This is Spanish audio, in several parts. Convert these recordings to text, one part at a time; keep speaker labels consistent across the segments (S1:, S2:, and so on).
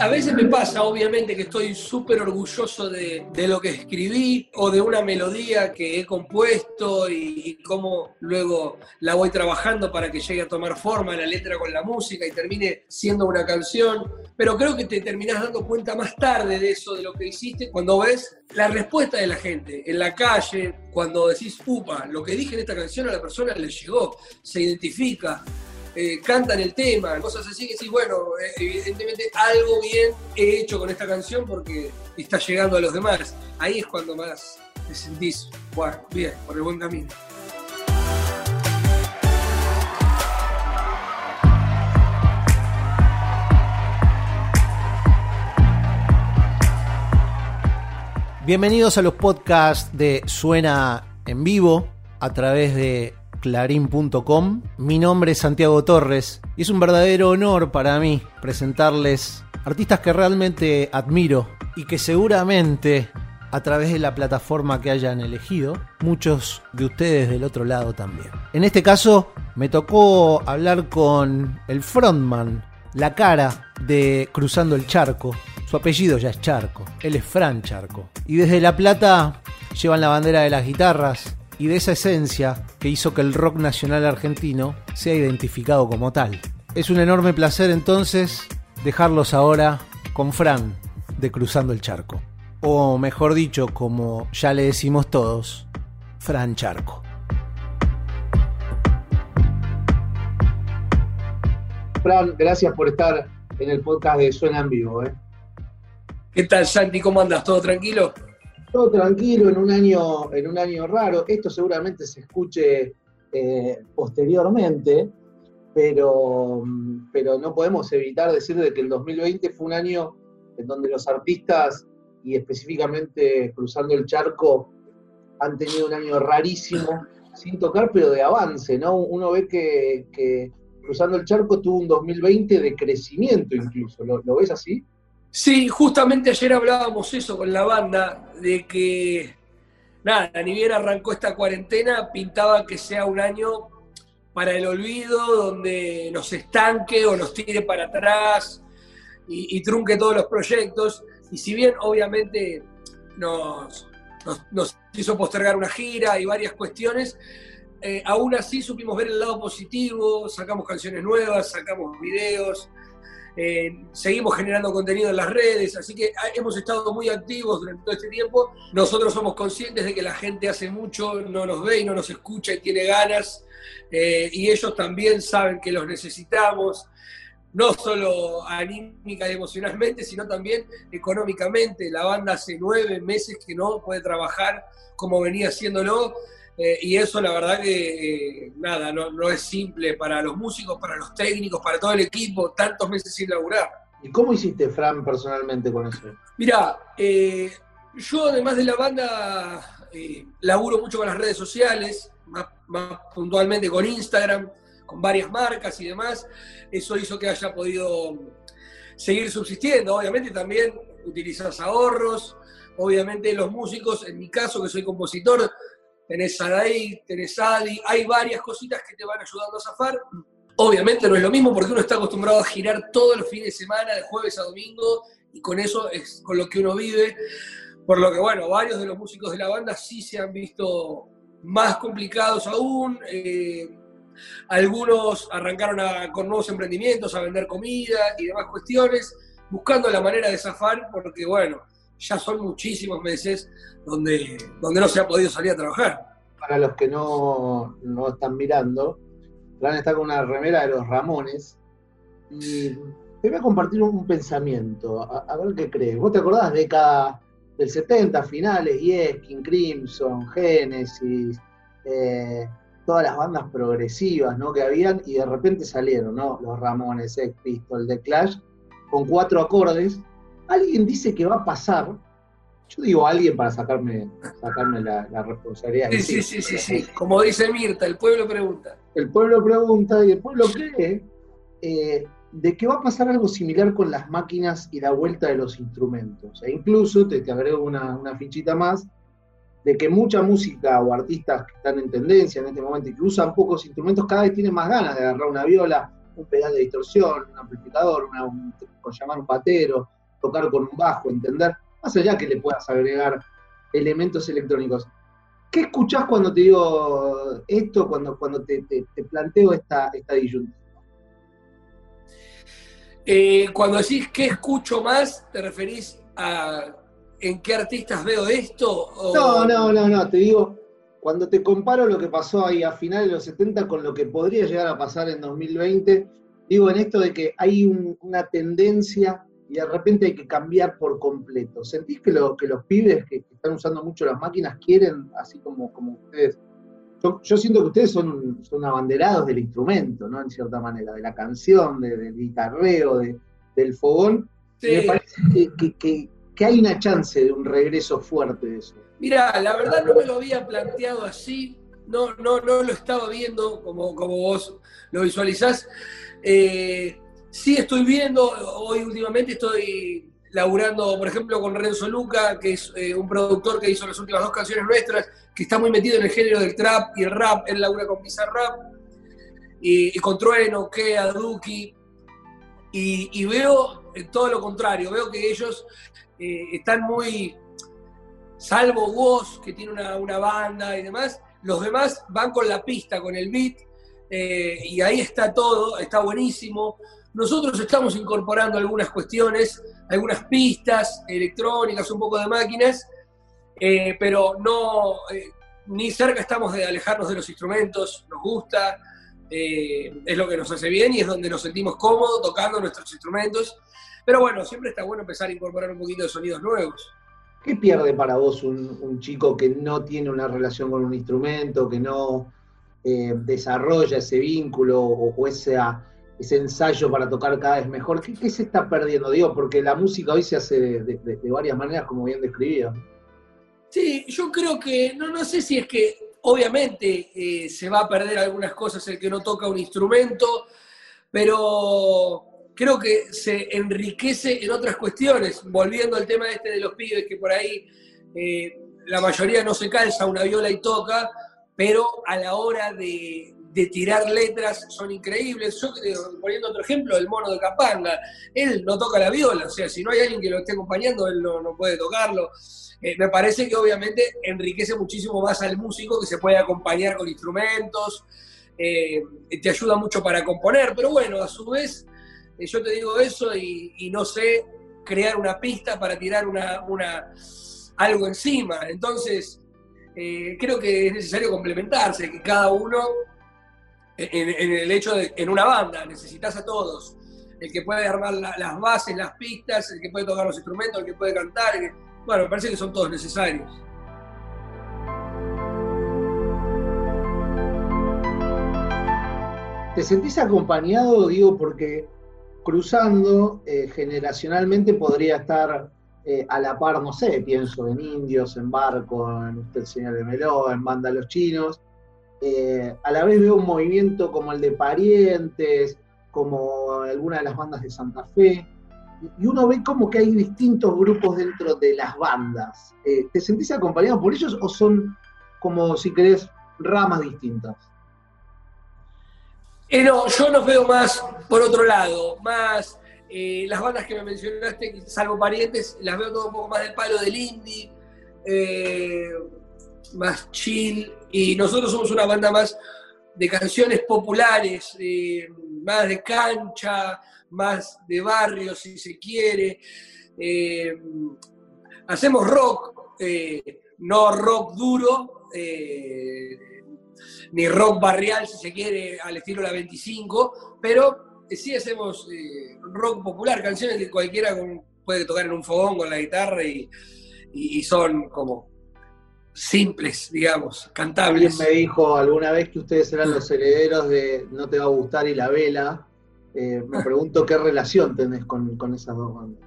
S1: A veces me pasa, obviamente, que estoy súper orgulloso de, lo que escribí o de una melodía que he compuesto y, cómo luego la voy trabajando para que llegue a tomar forma la letra con la música y termine siendo una canción. Pero creo que te terminás dando cuenta más tarde de eso, de lo que hiciste, cuando ves la respuesta de la gente en la calle, cuando decís, upa, lo que dije en esta canción a la persona le llegó, se identifica. Eh, cantan el tema, cosas así que sí, bueno, eh, evidentemente algo bien he hecho con esta canción porque está llegando a los demás. Ahí es cuando más te sentís, bueno, bien, por el buen camino.
S2: Bienvenidos a los podcasts de Suena en vivo a través de clarín.com. Mi nombre es Santiago Torres y es un verdadero honor para mí presentarles artistas que realmente admiro y que seguramente a través de la plataforma que hayan elegido, muchos de ustedes del otro lado también. En este caso me tocó hablar con el frontman, la cara de Cruzando el Charco. Su apellido ya es Charco, él es Fran Charco. Y desde La Plata llevan la bandera de las guitarras, y de esa esencia que hizo que el rock nacional argentino sea identificado como tal. Es un enorme placer entonces dejarlos ahora con Fran de Cruzando el Charco. O mejor dicho, como ya le decimos todos, Fran Charco.
S3: Fran, gracias por estar en el podcast de Suena en Vivo. ¿eh?
S1: ¿Qué tal, Santi? ¿Cómo andas? ¿Todo tranquilo?
S3: Todo tranquilo en un año, en un año raro. Esto seguramente se escuche eh, posteriormente, pero, pero no podemos evitar decir de que el 2020 fue un año en donde los artistas, y específicamente cruzando el charco, han tenido un año rarísimo, sin tocar, pero de avance, ¿no? Uno ve que, cruzando el charco tuvo un 2020 de crecimiento incluso, lo ves así?
S1: Sí, justamente ayer hablábamos eso con la banda, de que, nada, ni bien arrancó esta cuarentena, pintaba que sea un año para el olvido, donde nos estanque o nos tire para atrás y, trunque todos los proyectos. Y si bien obviamente nos, nos, hizo postergar una gira y varias cuestiones, eh, aún así supimos ver el lado positivo, sacamos canciones nuevas, sacamos videos, eh, seguimos generando contenido en las redes, así que hemos estado muy activos durante todo este tiempo. Nosotros somos conscientes de que la gente hace mucho, no nos ve y no nos escucha y tiene ganas, eh, y ellos también saben que los necesitamos no solo anímica y emocionalmente, sino también económicamente. La banda hace nueve meses que no puede trabajar como venía haciéndolo. Eh, y eso la verdad que eh, nada, no, es simple para los músicos, para los técnicos, para todo el equipo, tantos meses sin laburar.
S3: ¿Y cómo hiciste, Fran, personalmente con eso?
S1: Mira, eh, yo además de la banda laburo mucho con las redes sociales, más, puntualmente con Instagram, con varias marcas y demás. Eso hizo que haya podido seguir subsistiendo. Obviamente también utilizas ahorros. Obviamente los músicos, en mi caso que soy compositor, tenés Sadaí, tenés Adi, hay varias cositas que te van ayudando a zafar. Obviamente no es lo mismo porque uno está acostumbrado a girar todos los fines de semana, de jueves a domingo, y con eso es con lo que uno vive. Por lo que, bueno, varios de los músicos de la banda sí se han visto más complicados aún. Eh, algunos arrancaron con nuevos emprendimientos, a vender comida y demás cuestiones, buscando la manera de zafar, porque, bueno, ya son muchísimos meses donde, donde no se ha podido salir a trabajar.
S3: Para los que no, están mirando, Fran está con una remera de los Ramones y te voy a compartir un, pensamiento, a, ver qué crees. ¿Vos te acordás de década del 70, finales, Yes, King Crimson, Genesis, eh, todas las bandas progresivas ¿no? que habían y de repente salieron ¿no? los Ramones, Sex Pistols, The Clash, con cuatro acordes alguien dice que va a pasar, yo digo alguien para sacarme, sacarme la, responsabilidad.
S1: Sí, sí, sí, sí, sí, Como dice Mirta, el pueblo pregunta.
S3: El pueblo pregunta y el pueblo cree eh, de que va a pasar algo similar con las máquinas y la vuelta de los instrumentos. E incluso, te, te agrego una, una fichita más, de que mucha música o artistas que están en tendencia en este momento y que usan pocos instrumentos cada vez tienen más ganas de agarrar una viola, un pedal de distorsión, un amplificador, una, con llamar un patero, tocar con un bajo, entender, más allá que le puedas agregar elementos electrónicos. ¿Qué escuchás cuando te digo esto, cuando, cuando te, planteo esta, esta disyuntiva?
S1: Eh, cuando decís qué escucho más, ¿te referís a en qué artistas veo esto?
S3: No, no, no, no, te digo, cuando te comparo lo que pasó ahí a finales de los 70 con lo que podría llegar a pasar en 2020, digo en esto de que hay una tendencia y de repente hay que cambiar por completo. ¿Sentís que, lo, que los pibes que, están usando mucho las máquinas quieren, así como, como ustedes? Yo, siento que ustedes son, son abanderados del instrumento, ¿no? En cierta manera, de la canción, del guitarreo, del fogón. Me parece que, que, hay una chance de un regreso fuerte de eso.
S1: Mira, la verdad no me lo había planteado así, no, no, no lo estaba viendo como, como vos lo visualizás. Eh, Sí, estoy viendo, hoy últimamente estoy laburando, por ejemplo, con Renzo Luca, que es eh, un productor que hizo las últimas dos canciones nuestras, que está muy metido en el género del trap y el rap, él labura con Pizarrap, Rap, y, con Trueno, Kea, Duki, y, veo eh, todo lo contrario, veo que ellos eh, están muy, salvo vos, que tiene una, banda y demás, los demás van con la pista, con el beat, y ahí está todo, está buenísimo. Nosotros estamos incorporando algunas cuestiones, algunas pistas electrónicas, un poco de máquinas, eh, pero no, eh, ni cerca estamos de alejarnos de los instrumentos, nos gusta, eh, es lo que nos hace bien y es donde nos sentimos cómodos tocando nuestros instrumentos. Pero bueno, siempre está bueno empezar a incorporar un poquito de sonidos nuevos.
S3: ¿Qué pierde para vos un, chico que no tiene una relación con un instrumento, que no desarrolla ese vínculo o, o esa ese ensayo para tocar cada vez mejor. ¿Qué, se está perdiendo? Digo, porque la música hoy se hace de, varias maneras, como bien describía.
S1: Sí, yo creo que, no, no sé si es que obviamente eh, se va a perder algunas cosas el que no toca un instrumento, pero creo que se enriquece en otras cuestiones, volviendo al tema este de los pibes que por ahí eh, la mayoría no se calza una viola y toca, pero a la hora de, de tirar letras son increíbles. Yo, eh, poniendo otro ejemplo, el mono de Capanga, él no toca la viola, o sea, si no hay alguien que lo esté acompañando, él no, puede tocarlo. Eh, me parece que obviamente enriquece muchísimo más al músico que se puede acompañar con instrumentos, eh, te ayuda mucho para componer, pero bueno, a su vez, yo te digo eso y, no sé crear una pista para tirar una, algo encima. Entonces, creo que es necesario complementarse, que cada uno en, el hecho de, en una banda, necesitas a todos. El que puede armar las bases, las pistas, el que puede tocar los instrumentos, el que puede cantar. bueno, me parece que son todos necesarios.
S3: ¿Te sentís acompañado, digo, porque cruzando eh, generacionalmente podría estar eh, a la par, no sé, pienso en Indios, en Barco, en Usted Señor de Meló, en Banda Los Chinos, eh, a la vez veo un movimiento como el de Parientes, como alguna de las bandas de Santa Fe, y uno ve como que hay distintos grupos dentro de las bandas. Eh, ¿Te sentís acompañado por ellos o son como, si querés, ramas distintas?
S1: Eh, no, yo los veo más por otro lado, más las bandas que me mencionaste, salvo parientes, las veo todo un poco más del palo del indie, más chill, y nosotros somos una banda más de canciones populares, más de cancha, más de barrio, si se quiere. Eh, hacemos rock, eh, no rock duro, eh, ni rock barrial, si se quiere, al estilo La 25, pero sí hacemos rock popular, canciones que cualquiera puede tocar en un fogón con la guitarra y son como simples, digamos, cantables.
S3: Alguien me dijo alguna vez que ustedes eran los herederos de No te va a gustar y La Vela. Eh, me pregunto qué relación tenés con, esas dos bandas.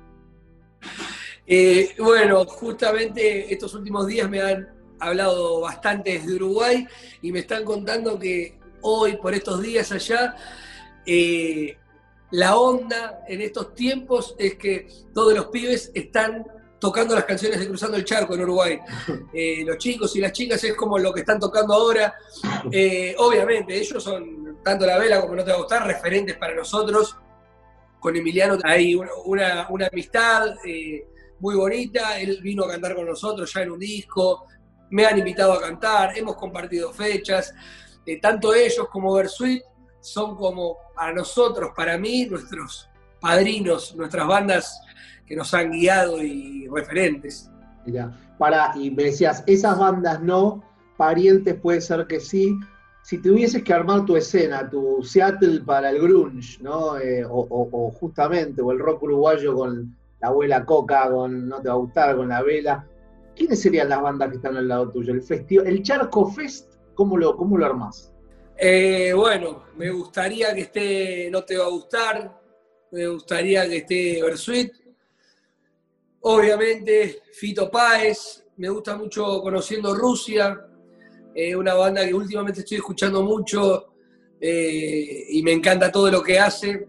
S1: Eh, bueno, justamente estos últimos días me han hablado bastante desde Uruguay y me están contando que hoy, por estos días allá, eh, la onda en estos tiempos es que todos los pibes están tocando las canciones de Cruzando el Charco en Uruguay. Eh, los chicos y las chicas es como lo que están tocando ahora. Eh, obviamente, ellos son, tanto la vela como no te va a gustar, referentes para nosotros. con Emiliano hay una, amistad eh, muy bonita, él vino a cantar con nosotros ya en un disco, me han invitado a cantar, hemos compartido fechas, tanto ellos como Versuit son como a nosotros, para mí, nuestros padrinos, nuestras bandas que nos han guiado y referentes.
S3: Mira, para, y me decías, esas bandas no, parientes puede ser que sí. Si tuvieses que armar tu escena, tu Seattle para el grunge, ¿no? Eh, o, justamente, o el rock uruguayo con la abuela Coca, con No te va a gustar, con la vela, ¿quiénes serían las bandas que están al lado tuyo? El festival, el Charco Fest, ¿cómo lo, cómo lo armás?
S1: Eh, bueno, me gustaría que esté No te va a gustar, me gustaría que esté Versuit, obviamente Fito Páez, me gusta mucho Conociendo Rusia, eh, una banda que últimamente estoy escuchando mucho eh, y me encanta todo lo que hace.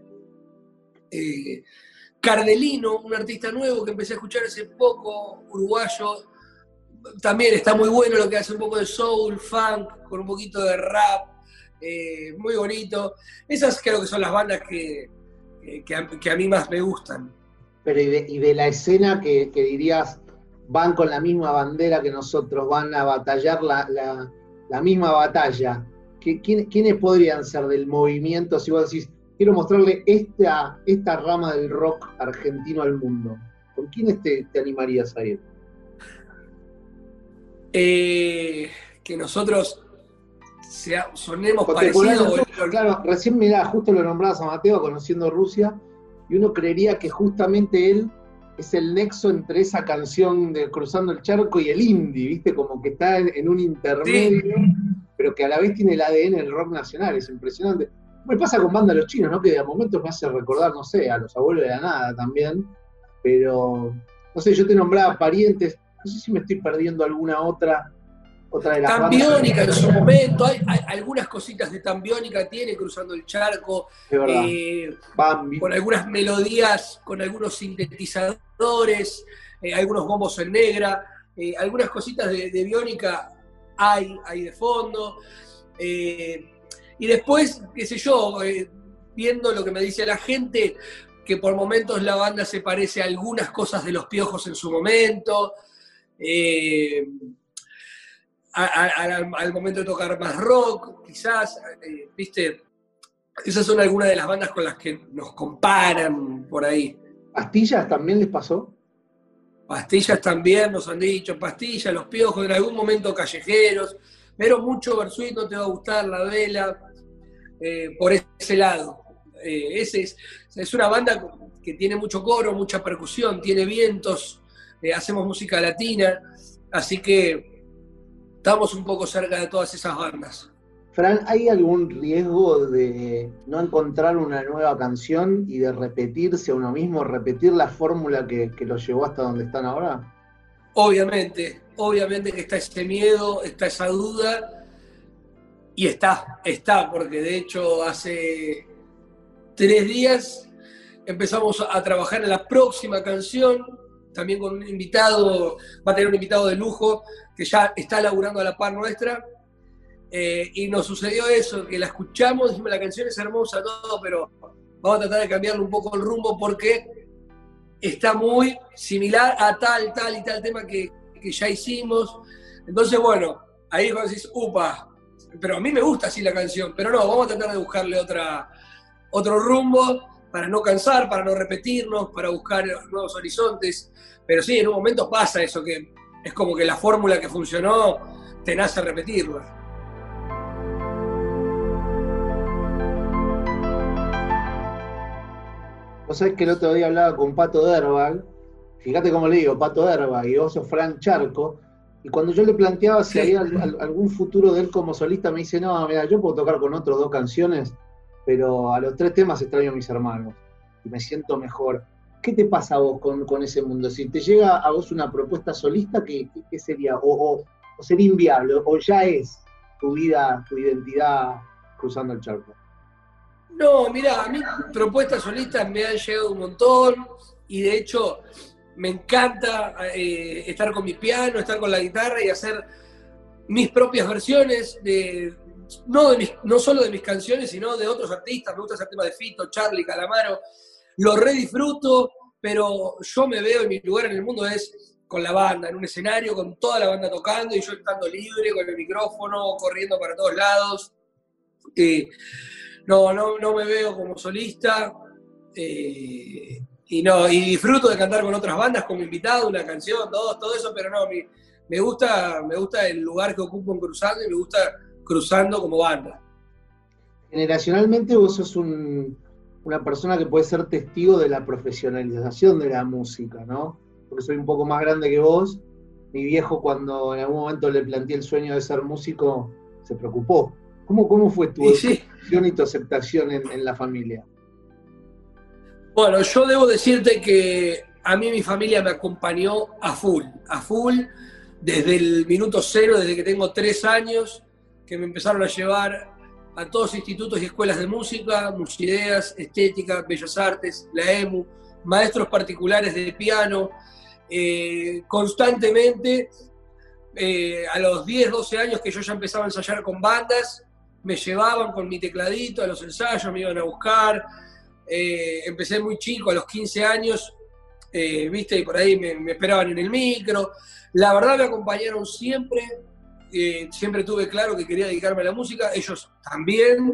S1: Cardelino, un artista nuevo que empecé a escuchar hace poco, uruguayo, también está muy bueno lo que hace un poco de soul, funk, con un poquito de rap, eh, muy bonito. Esas creo que son las bandas que, que, a, mí más me gustan.
S3: Pero y de, la escena que, dirías, van con la misma bandera que nosotros, van a batallar la, misma batalla. ¿Quiénes podrían ser del movimiento? Si vos decís, quiero mostrarle esta, esta rama del rock argentino al mundo. ¿Con quiénes te, te animarías a ir?
S1: Eh, que nosotros sonemos parecidos.
S3: claro, recién mirá, justo lo nombrabas a Mateo conociendo Rusia, y uno creería que justamente él es el nexo entre esa canción de Cruzando el Charco y el indie, ¿viste? Como que está en, un intermedio, pero que a la vez tiene el ADN del rock nacional, es impresionante. Me pasa con banda los chinos, ¿no? Que de momentos me hace recordar, no sé, a los abuelos de la nada también, pero, no sé, yo te nombraba parientes, no sé si me estoy perdiendo alguna otra otra de las
S1: Tambiónica en su momento, hay, algunas cositas de Tambiónica tiene cruzando el charco,
S3: eh,
S1: con algunas melodías, con algunos sintetizadores, eh, algunos bombos en negra, eh, algunas cositas de, de, Biónica hay, hay de fondo. y después, qué sé yo, viendo lo que me dice la gente, que por momentos la banda se parece a algunas cosas de los piojos en su momento al, momento de tocar más rock, quizás, eh, viste, esas son algunas de las bandas con las que nos comparan por ahí.
S3: ¿Pastillas también les pasó?
S1: Pastillas también nos han dicho, pastillas, los piojos, en algún momento callejeros, pero mucho Versuit no te va a gustar, la vela, eh, por ese lado. Eh, ese es, es una banda que tiene mucho coro, mucha percusión, tiene vientos, hacemos música latina, así que estamos un poco cerca de todas esas bandas.
S3: Fran, ¿hay algún riesgo de no encontrar una nueva canción y de repetirse a uno mismo, repetir la fórmula que, que los llevó hasta donde están ahora?
S1: Obviamente, obviamente que está ese miedo, está esa duda, y está, está, porque de hecho hace tres días empezamos a trabajar en la próxima canción, también con un invitado, va a tener un invitado de lujo que ya está laburando a la par nuestra. Eh, y nos sucedió eso, que la escuchamos, dijimos, la canción es hermosa, todo, pero vamos a tratar de cambiarle un poco el rumbo porque está muy similar a tal, tal y tal tema que, ya hicimos. Entonces, bueno, ahí vos decís, upa, pero a mí me gusta así la canción, pero no, vamos a tratar de buscarle otra, otro rumbo para no cansar, para no repetirnos, para buscar nuevos horizontes. Pero sí, en un momento pasa eso, que es como que la fórmula que funcionó te nace repetirla.
S3: Vos sabés que el otro día hablaba con Pato Derbal, fíjate cómo le digo, Pato Derbal y vos sos Fran Charco, y cuando yo le planteaba si había algún futuro de él como solista, me dice, no, mira, yo puedo tocar con otros dos canciones, pero a los tres temas extraño a mis hermanos y me siento mejor. ¿Qué te pasa a vos con, ese mundo? Si te llega a vos una propuesta solista, ¿qué, sería? O, sería inviable? ¿O ya es tu vida, tu identidad cruzando el charco?
S1: No, mira, a mí propuestas solistas me han llegado un montón y de hecho me encanta eh, estar con mi piano, estar con la guitarra y hacer mis propias versiones de, no, no solo de mis canciones, sino de otros artistas. Me gusta hacer temas de Fito, Charlie, Calamaro. lo redisfruto, pero yo me veo en mi lugar en el mundo es con la banda, en un escenario, con toda la banda tocando y yo estando libre, con el micrófono, corriendo para todos lados. Eh, no, no, no me veo como solista. Eh, y no, y disfruto de cantar con otras bandas como invitado, una canción, todo, todo eso, pero no, me, gusta, me gusta el lugar que ocupo en cruzando y me gusta cruzando como banda.
S3: Generacionalmente vos sos una persona que puede ser testigo de la profesionalización de la música, ¿no? porque soy un poco más grande que vos, mi viejo cuando en algún momento le planteé el sueño de ser músico, se preocupó. ¿Cómo, cómo fue tu y tu aceptación en, la familia?
S1: Bueno, yo debo decirte que a mí mi familia me acompañó a full, a full, desde el minuto cero, desde que tengo tres años, que me empezaron a llevar a todos institutos y escuelas de música, Musideas, Estética, Bellas Artes, la EMU, maestros particulares de piano, eh, constantemente, eh, a los 10, 12 años que yo ya empezaba a ensayar con bandas, me llevaban con mi tecladito a los ensayos, me iban a buscar. Eh, empecé muy chico, a los 15 años, viste, y por ahí me, esperaban en el micro. La verdad me acompañaron siempre, siempre tuve claro que quería dedicarme a la música, ellos también.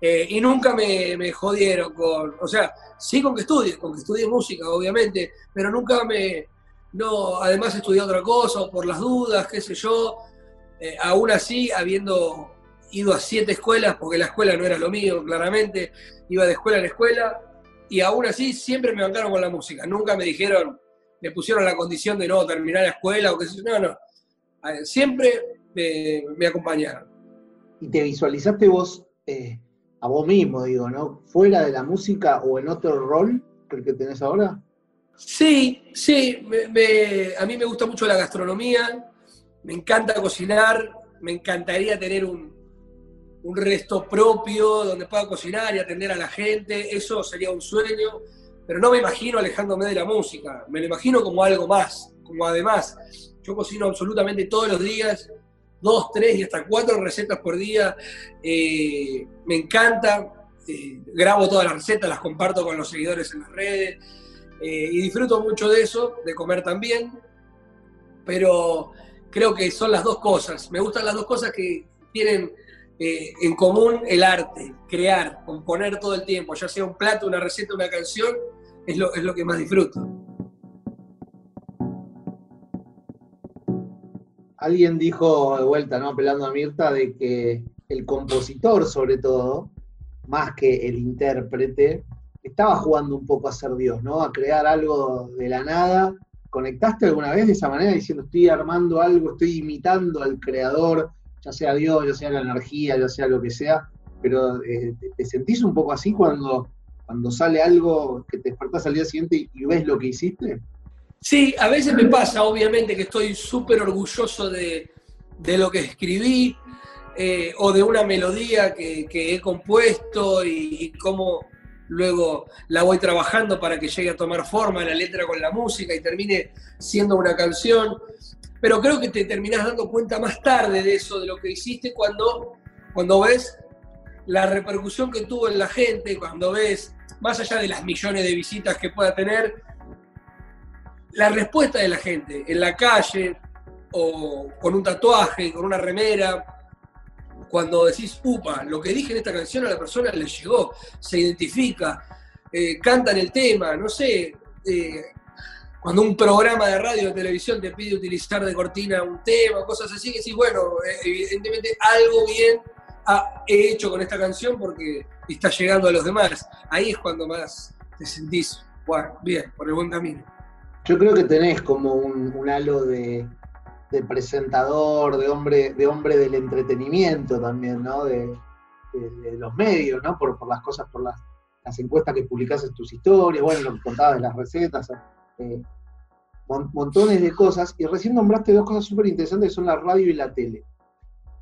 S1: y nunca me, jodieron con, o sea, sí con que estudie, con que estudie música, obviamente, pero nunca me, no, además estudié otra cosa, por las dudas, qué sé yo, eh, aún así, habiendo ido a siete escuelas, porque la escuela no era lo mío, claramente, iba de escuela en escuela, y aún así siempre me bancaron con la música, nunca me dijeron, me pusieron la condición de no terminar la escuela o qué sé yo, no, no, siempre me, acompañaron.
S3: ¿Y te visualizaste vos eh, a vos mismo, digo, ¿no? ¿Fuera de la música o en otro rol que el que tenés ahora?
S1: Sí, sí, a mí me gusta mucho la gastronomía, me encanta cocinar, me encantaría tener un, un resto propio donde pueda cocinar y atender a la gente, eso sería un sueño, pero no me imagino alejándome de la música, me lo imagino como algo más, como además, yo cocino absolutamente todos los días, dos, tres y hasta cuatro recetas por día. Eh, me encanta, eh, grabo todas las recetas, las comparto con los seguidores en las redes eh, y disfruto mucho de eso, de comer también, pero creo que son las dos cosas. Me gustan las dos cosas que tienen en común el arte, crear, componer todo el tiempo, ya sea un plato, una receta, una canción, es lo, es lo que más disfruto.
S3: Alguien dijo de vuelta, ¿no? Apelando a Mirta, de que el compositor, sobre todo, más que el intérprete, estaba jugando un poco a ser Dios, ¿no? A crear algo de la nada. ¿Conectaste alguna vez de esa manera diciendo estoy armando algo, estoy imitando al creador, ya sea Dios, ya sea la energía, ya sea lo que sea? Pero eh, ¿te sentís un poco así cuando, cuando sale algo que te despertás al día siguiente y ves lo que hiciste?
S1: Sí, a veces me pasa, obviamente, que estoy súper orgulloso de, lo que escribí eh, o de una melodía que, he compuesto y, cómo luego la voy trabajando para que llegue a tomar forma la letra con la música y termine siendo una canción. Pero creo que te terminás dando cuenta más tarde de eso, de lo que hiciste, cuando, cuando ves la repercusión que tuvo en la gente, cuando ves, más allá de las millones de visitas que pueda tener, la respuesta de la gente en la calle o con un tatuaje, con una remera, cuando decís, upa, lo que dije en esta canción a la persona le llegó, se identifica, eh, cantan el tema, no sé, eh, cuando un programa de radio o televisión te pide utilizar de cortina un tema, cosas así, que sí, bueno, eh, evidentemente algo bien he hecho con esta canción porque está llegando a los demás. Ahí es cuando más te sentís, bueno, bien, por el buen camino.
S3: Yo creo que tenés como un, halo de, presentador, de hombre, de hombre del entretenimiento también, ¿no? De, los medios, ¿no? Por, las cosas, por las, encuestas que publicás en tus historias, bueno, lo que contabas de las recetas, eh, montones de cosas. Y recién nombraste dos cosas súper interesantes que son la radio y la tele.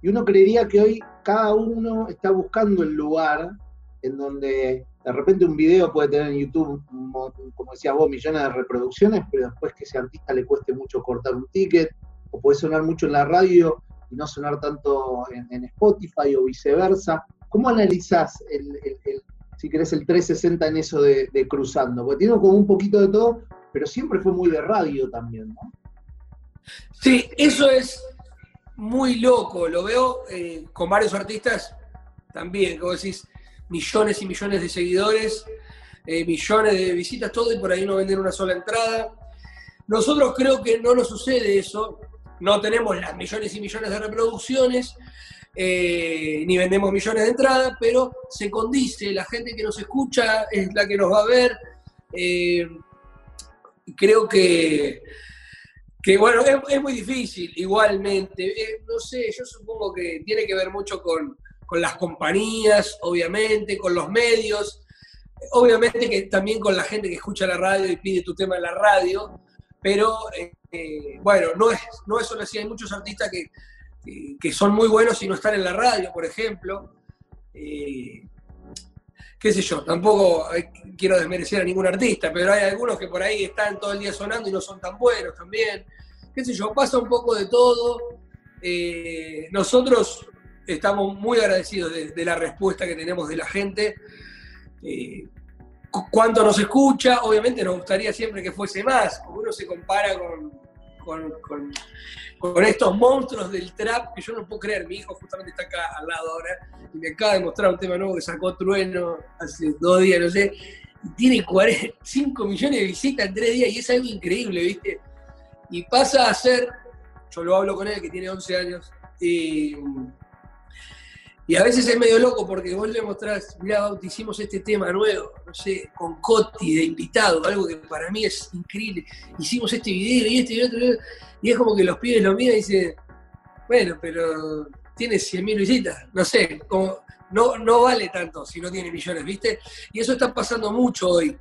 S3: Y uno creería que hoy cada uno está buscando el lugar en donde de repente un video puede tener en YouTube, como decías vos, millones de reproducciones, pero después que ese artista le cueste mucho cortar un ticket, o puede sonar mucho en la radio y no sonar tanto en, Spotify o viceversa. ¿Cómo analizás si querés, el 360 en eso de, cruzando, porque tiene como un poquito de todo, pero siempre fue muy de radio también, ¿no?
S1: Sí, eso es muy loco, lo veo eh, con varios artistas también, como decís, millones y millones de seguidores, eh, millones de visitas, todo, y por ahí no venden una sola entrada. Nosotros creo que no nos sucede eso, no tenemos las millones y millones de reproducciones, eh, ni vendemos millones de entradas, pero se condice, la gente que nos escucha es la que nos va a ver. Eh, creo que, que bueno, es, muy difícil igualmente. No sé, yo supongo que tiene que ver mucho con, las compañías, obviamente, con los medios, obviamente que también con la gente que escucha la radio y pide tu tema en la radio, pero bueno, no es, no es solo así, hay muchos artistas que que son muy buenos y no están en la radio, por ejemplo. Eh, qué sé yo, tampoco quiero desmerecer a ningún artista, pero hay algunos que por ahí están todo el día sonando y no son tan buenos también. Qué sé yo, pasa un poco de todo. Eh, nosotros estamos muy agradecidos de, la respuesta que tenemos de la gente. Eh, cuánto nos escucha, obviamente nos gustaría siempre que fuese más, porque uno se compara con, con, estos monstruos del trap que yo no puedo creer. Mi hijo justamente está acá al lado ahora y me acaba de mostrar un tema nuevo que sacó Trueno hace dos días, no sé, tiene 5 millones de visitas en tres días y es algo increíble, ¿viste? Y pasa a ser, yo lo hablo con él que tiene 11 años, y y a veces es medio loco porque vos le mostrás, mira, hicimos este tema nuevo, no sé, con Coti de invitado, algo que para mí es increíble. Hicimos este video y este y otro, y es como que los pibes lo miran y dicen, bueno, pero tiene 100.000 visitas, no sé, no, no vale tanto si no tiene millones, ¿viste? Y eso está pasando mucho hoy.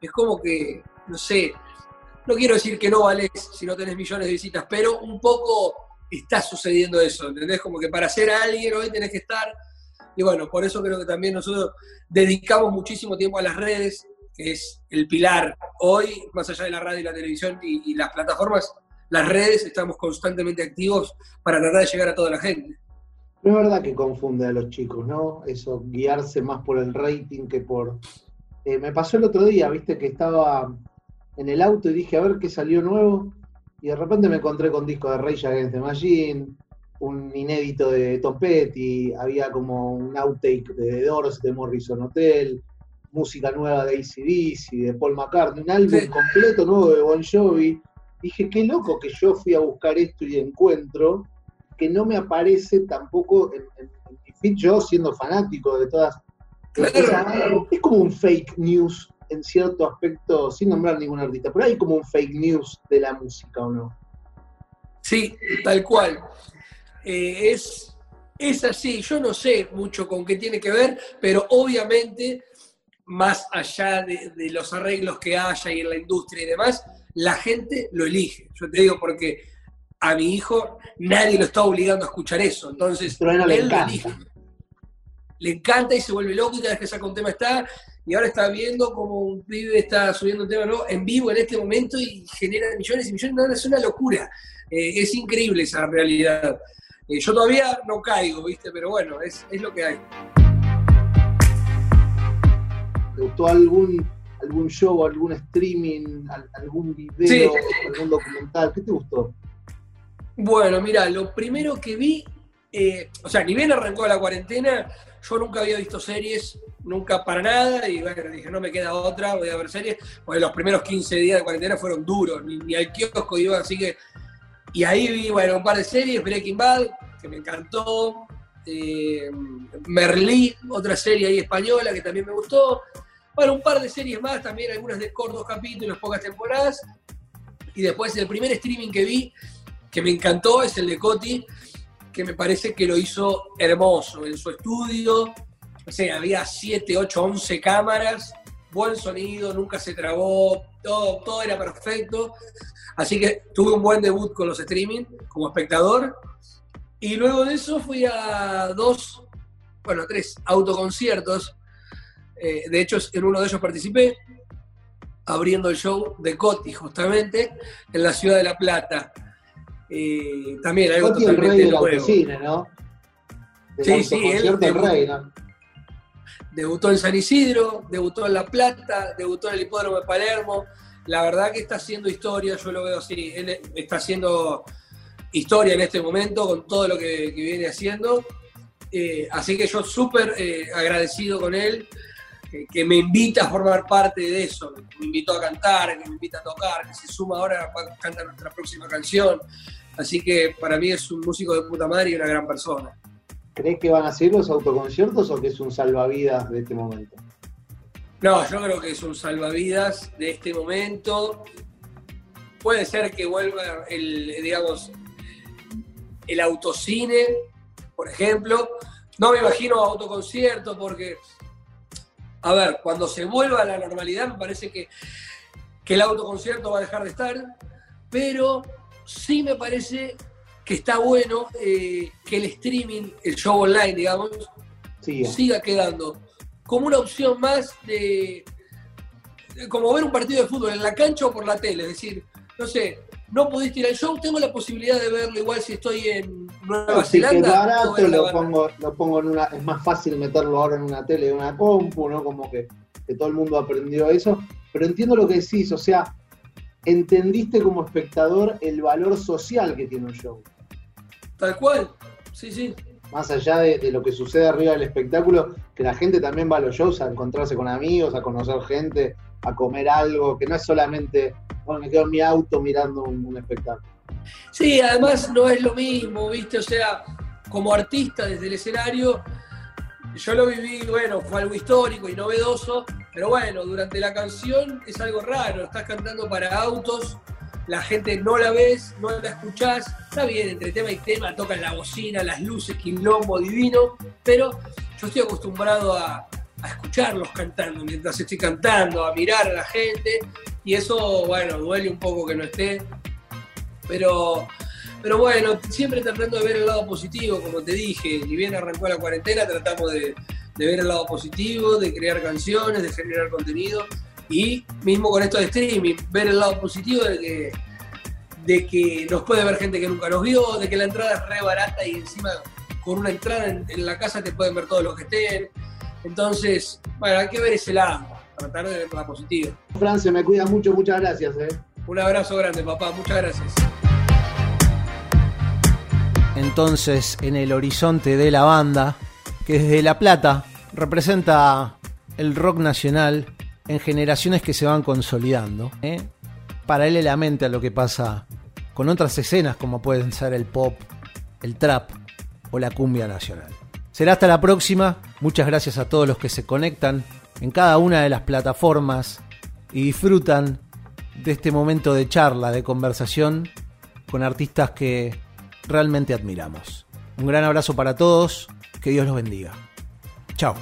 S1: Es como que, no sé, no quiero decir que no vales si no tenés millones de visitas, pero un poco está sucediendo eso, ¿entendés? Como que para ser alguien hoy tenés que estar. Y bueno, por eso creo que también nosotros dedicamos muchísimo tiempo a las redes, que es el pilar. Hoy, más allá de la radio y la televisión y, las plataformas, las redes estamos constantemente activos para tratar de llegar a toda la gente.
S3: No es verdad que confunde a los chicos, ¿no? Eso, guiarse más por el rating que por... Eh, me pasó el otro día, viste, que estaba en el auto y dije, a ver qué salió nuevo y de repente me encontré con disco de Rage Against the Machine, un inédito de Tom Petty, había como un outtake de The Doors, de Morrison Hotel, música nueva de ACDC, de Paul McCartney, un álbum completo nuevo de Bon Jovi. Dije, qué loco que yo fui a buscar esto y encuentro que no me aparece tampoco en, mi feed, yo siendo fanático de todas. es como un fake news en cierto aspecto, sin nombrar ningún artista, pero hay como un fake news de la música, ¿o no?
S1: Sí, tal cual. Eh, es, es así, yo no sé mucho con qué tiene que ver, pero obviamente, más allá de, los arreglos que haya y en la industria y demás, la gente lo elige. Yo te digo porque a mi hijo nadie lo está obligando a escuchar eso, entonces él lo elige. Le encanta y se vuelve loco y cada vez que saca un tema está y ahora está viendo como un pibe está subiendo un tema nuevo en vivo en este momento y genera millones y millones. es una locura. Eh, es increíble esa realidad. Eh, yo todavía no caigo, ¿viste? Pero bueno, es, lo que hay.
S3: ¿Te gustó algún, algún show, algún streaming, algún video, algún documental? ¿Qué te gustó?
S1: Bueno, mira, lo primero que vi, eh, o sea, ni bien arrancó la cuarentena, yo nunca había visto series, nunca para nada, y bueno, dije, no me queda otra, voy a ver series, porque los primeros 15 días de cuarentena fueron duros, ni, al kiosco iba, así que... Y ahí vi, bueno, un par de series, Breaking Bad, que me encantó, eh, otra serie ahí española que también me gustó, bueno, un par de series más, también algunas de cortos capítulos, pocas temporadas, y después el primer streaming que vi, que me encantó, es el de Coti, que me parece que lo hizo hermoso en su estudio. O había 7, 8, 11 cámaras, buen sonido, nunca se trabó, todo, todo era perfecto. Así que tuve un buen debut con los streaming como espectador. Y luego de eso fui a dos, bueno, tres autoconciertos. Eh, de hecho, en uno de ellos participé, abriendo el show de Coti, justamente, en la ciudad de La Plata. Eh, también algo totalmente
S3: el rey de la ¿no?
S1: sí, sí, él,
S3: rey, ¿no?
S1: debutó en San Isidro, debutó en La Plata, debutó en el Hipódromo de Palermo. La verdad que está haciendo historia, yo lo veo así. Él está haciendo historia en este momento con todo lo que, viene haciendo. Eh, así que yo súper eh, agradecido con él, que me invita a formar parte de eso. Me invitó a cantar, que me invita a tocar, que se suma ahora para cantar nuestra próxima canción. Así que para mí es un músico de puta madre y una gran persona.
S3: ¿Crees que van a ser los autoconciertos o que es un salvavidas de este momento?
S1: No, yo creo que es un salvavidas de este momento. Puede ser que vuelva el, digamos, el autocine, por ejemplo. No me imagino autoconcierto porque, a ver, cuando se vuelva a la normalidad me parece que, que el autoconcierto va a dejar de estar, pero sí me parece que está bueno eh, que el streaming, el show online, digamos, siga quedando como una opción más de, como ver un partido de fútbol en la cancha o por la tele. Es decir, no sé, no pudiste ir al show, tengo la posibilidad de verlo igual si estoy en Nueva Zelanda.
S3: lo pongo, lo pongo en una, es más fácil meterlo ahora en una tele, en una compu, ¿no? Como que, que todo el mundo aprendió eso. Pero entiendo lo que decís, o sea, entendiste como espectador el valor social que tiene un show.
S1: Tal cual, sí, sí.
S3: Más allá de, lo que sucede arriba del espectáculo, que la gente también va a los shows a encontrarse con amigos, a conocer gente, a comer algo, que no es solamente, bueno, me quedo en mi auto mirando un, espectáculo.
S1: Sí, además no es lo mismo, ¿viste? O sea, como artista desde el escenario, yo lo viví, bueno, fue algo histórico y novedoso, pero bueno, durante la canción es algo raro, estás cantando para autos, la gente no la ves, no la escuchás, está bien, entre tema y tema, tocan la bocina, las luces, quilombo divino, pero yo estoy acostumbrado a, escucharlos cantando mientras estoy cantando, a mirar a la gente, y eso, bueno, duele un poco que no esté, pero, pero bueno, siempre tratando de ver el lado positivo, como te dije, ni bien arrancó la cuarentena, tratamos de, de ver el lado positivo, de crear canciones, de generar contenido, y mismo con esto de streaming, ver el lado positivo de que, de que nos puede ver gente que nunca nos vio, de que la entrada es re barata y encima con una entrada en, la casa te pueden ver todos los que estén. Entonces, bueno, hay que ver ese lado, tratar de ver la positiva.
S3: Francia, me cuida mucho, muchas gracias. ¿eh?
S1: Un abrazo grande, papá, muchas gracias.
S2: Entonces, en el horizonte de la banda, que desde La Plata representa el rock nacional en generaciones que se van consolidando, ¿eh? paralelamente a lo que pasa con otras escenas como pueden ser el pop, el trap o la cumbia nacional. Será hasta la próxima, muchas gracias a todos los que se conectan en cada una de las plataformas y disfrutan de este momento de charla, de conversación con artistas que realmente admiramos. Un gran abrazo para todos, que Dios los bendiga. Chao.